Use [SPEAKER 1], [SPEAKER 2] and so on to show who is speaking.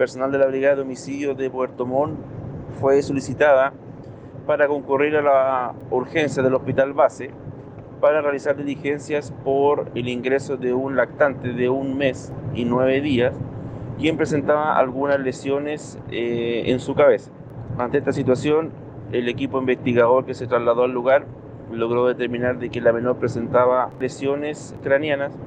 [SPEAKER 1] personal de la Brigada de Homicidios de Puerto Montt fue solicitada para concurrir a la urgencia del hospital base para realizar diligencias por el ingreso de un lactante de un mes y nueve días, quien presentaba algunas lesiones eh, en su cabeza. Ante esta situación, el equipo investigador que se trasladó al lugar logró determinar de que la menor presentaba lesiones craneanas